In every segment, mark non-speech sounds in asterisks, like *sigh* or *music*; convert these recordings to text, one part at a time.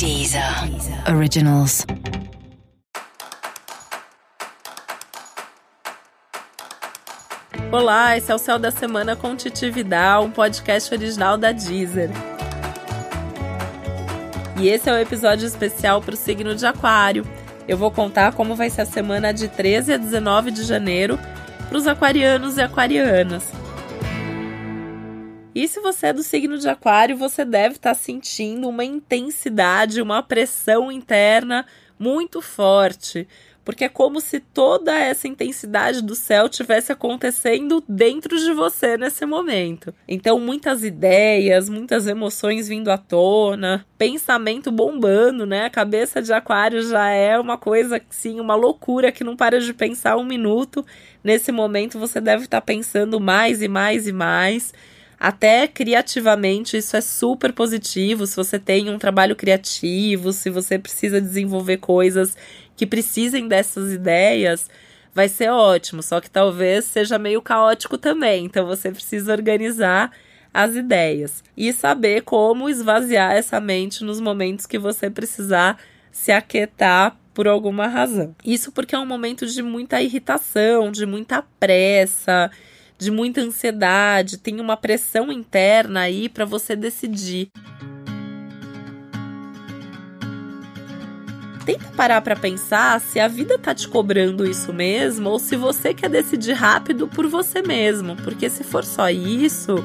Deezer Originals. Olá, esse é o Céu da Semana com Titi Vidal, um podcast original da Deezer. E esse é o um episódio especial para o signo de Aquário. Eu vou contar como vai ser a semana de 13 a 19 de janeiro para os aquarianos e aquarianas. E se você é do signo de Aquário, você deve estar tá sentindo uma intensidade, uma pressão interna muito forte, porque é como se toda essa intensidade do céu tivesse acontecendo dentro de você nesse momento. Então, muitas ideias, muitas emoções vindo à tona, pensamento bombando, né? A cabeça de Aquário já é uma coisa, sim, uma loucura que não para de pensar um minuto. Nesse momento, você deve estar tá pensando mais e mais e mais até criativamente, isso é super positivo. Se você tem um trabalho criativo, se você precisa desenvolver coisas que precisem dessas ideias, vai ser ótimo. Só que talvez seja meio caótico também. Então você precisa organizar as ideias e saber como esvaziar essa mente nos momentos que você precisar se aquietar por alguma razão. Isso porque é um momento de muita irritação, de muita pressa de muita ansiedade, tem uma pressão interna aí para você decidir. Tenta parar para pensar se a vida tá te cobrando isso mesmo ou se você quer decidir rápido por você mesmo, porque se for só isso,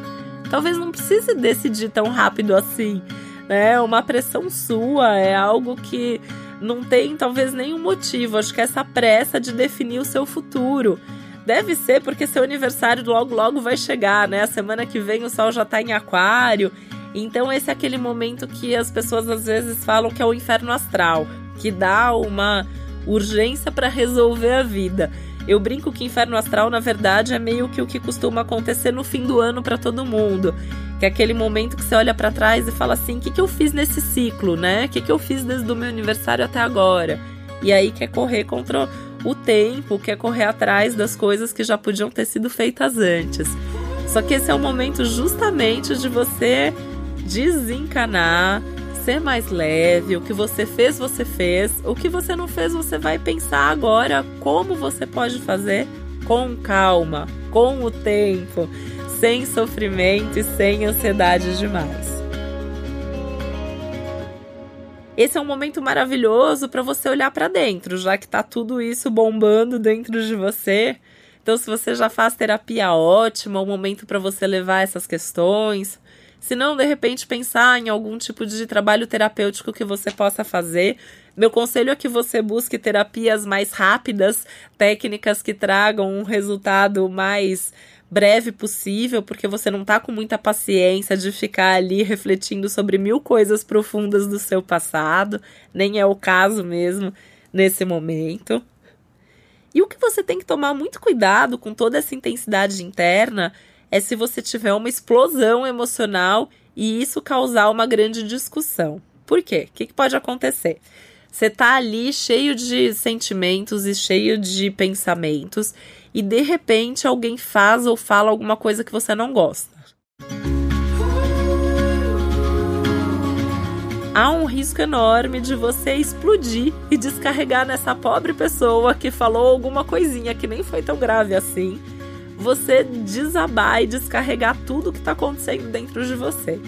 talvez não precise decidir tão rápido assim, né? Uma pressão sua é algo que não tem talvez nenhum motivo. Acho que essa pressa de definir o seu futuro Deve ser porque seu aniversário logo logo vai chegar, né? A semana que vem o sol já tá em aquário. Então esse é aquele momento que as pessoas às vezes falam que é o inferno astral, que dá uma urgência para resolver a vida. Eu brinco que inferno astral, na verdade, é meio que o que costuma acontecer no fim do ano para todo mundo. Que é aquele momento que você olha para trás e fala assim: o que, que eu fiz nesse ciclo, né? O que, que eu fiz desde o meu aniversário até agora? E aí quer correr contra o tempo, quer correr atrás das coisas que já podiam ter sido feitas antes. Só que esse é o momento justamente de você desencanar, ser mais leve. O que você fez, você fez. O que você não fez, você vai pensar agora como você pode fazer com calma, com o tempo, sem sofrimento e sem ansiedade demais. Esse é um momento maravilhoso para você olhar para dentro, já que tá tudo isso bombando dentro de você. Então, se você já faz terapia ótima, é um momento para você levar essas questões. Se não, de repente, pensar em algum tipo de trabalho terapêutico que você possa fazer. Meu conselho é que você busque terapias mais rápidas, técnicas que tragam um resultado mais breve possível, porque você não tá com muita paciência de ficar ali refletindo sobre mil coisas profundas do seu passado, nem é o caso mesmo nesse momento. E o que você tem que tomar muito cuidado com toda essa intensidade interna é se você tiver uma explosão emocional e isso causar uma grande discussão. Por quê? O que, pode acontecer? Você tá ali cheio de sentimentos e cheio de pensamentos e de repente alguém faz ou fala alguma coisa que você não gosta. Há um risco enorme de você explodir e descarregar nessa pobre pessoa que falou alguma coisinha que nem foi tão grave assim. Você desabar e descarregar tudo que está acontecendo dentro de você.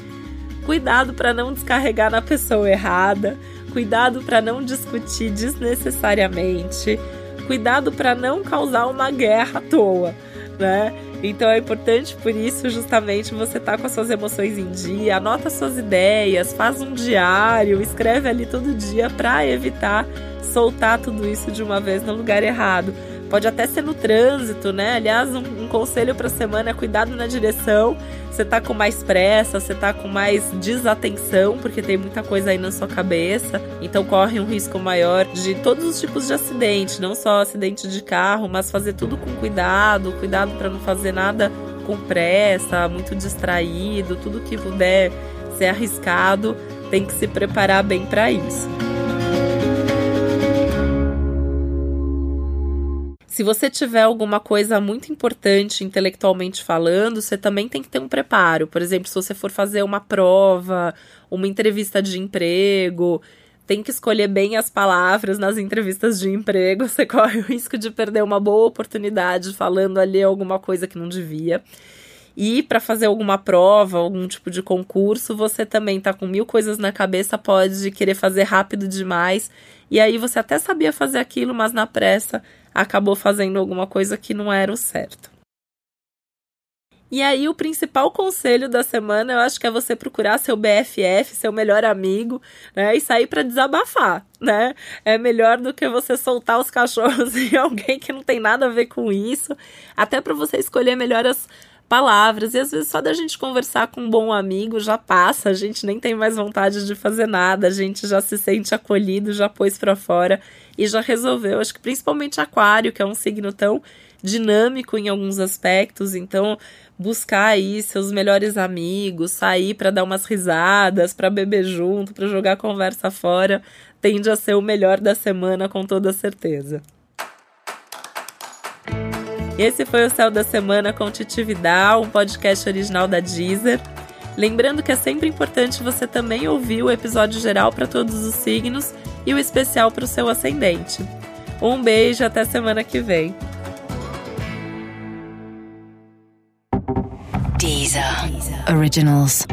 Cuidado para não descarregar na pessoa errada, cuidado para não discutir desnecessariamente, cuidado para não causar uma guerra à toa, né? Então é importante por isso justamente você tá com as suas emoções em dia, anota suas ideias, faz um diário, escreve ali todo dia para evitar soltar tudo isso de uma vez no lugar errado. Pode até ser no trânsito, né? Aliás, um, um conselho para semana é cuidado na direção. Você tá com mais pressa, você tá com mais desatenção, porque tem muita coisa aí na sua cabeça. Então corre um risco maior de todos os tipos de acidente, não só acidente de carro, mas fazer tudo com cuidado, cuidado para não fazer nada com pressa, muito distraído, tudo que puder ser arriscado, tem que se preparar bem para isso. Se você tiver alguma coisa muito importante intelectualmente falando, você também tem que ter um preparo. Por exemplo, se você for fazer uma prova, uma entrevista de emprego, tem que escolher bem as palavras nas entrevistas de emprego. *laughs* Você corre o risco de perder uma boa oportunidade falando ali alguma coisa que não devia. E para fazer alguma prova, algum tipo de concurso, você também tá com mil coisas na cabeça, pode querer fazer rápido demais. E aí você até sabia fazer aquilo, mas na pressa acabou fazendo alguma coisa que não era o certo. E aí, o principal conselho da semana, eu acho que é você procurar seu BFF, seu melhor amigo, né? E sair para desabafar, né? É melhor do que você soltar os cachorros *laughs* em alguém que não tem nada a ver com isso. Até para você escolher melhor as palavras. E às vezes só da gente conversar com um bom amigo já passa, a gente nem tem mais vontade de fazer nada, a gente já se sente acolhido, já pôs para fora e já resolveu. Acho que principalmente Aquário, que é um signo tão dinâmico em alguns aspectos, então buscar aí seus melhores amigos, sair para dar umas risadas, para beber junto, para jogar conversa fora, tende a ser o melhor da semana com toda certeza. Esse foi o Céu da Semana com Titi Vidal, um podcast original da Deezer. Lembrando que é sempre importante você também ouvir o episódio geral para todos os signos e o especial para o seu ascendente. Um beijo, até semana que vem. Deezer. Originals.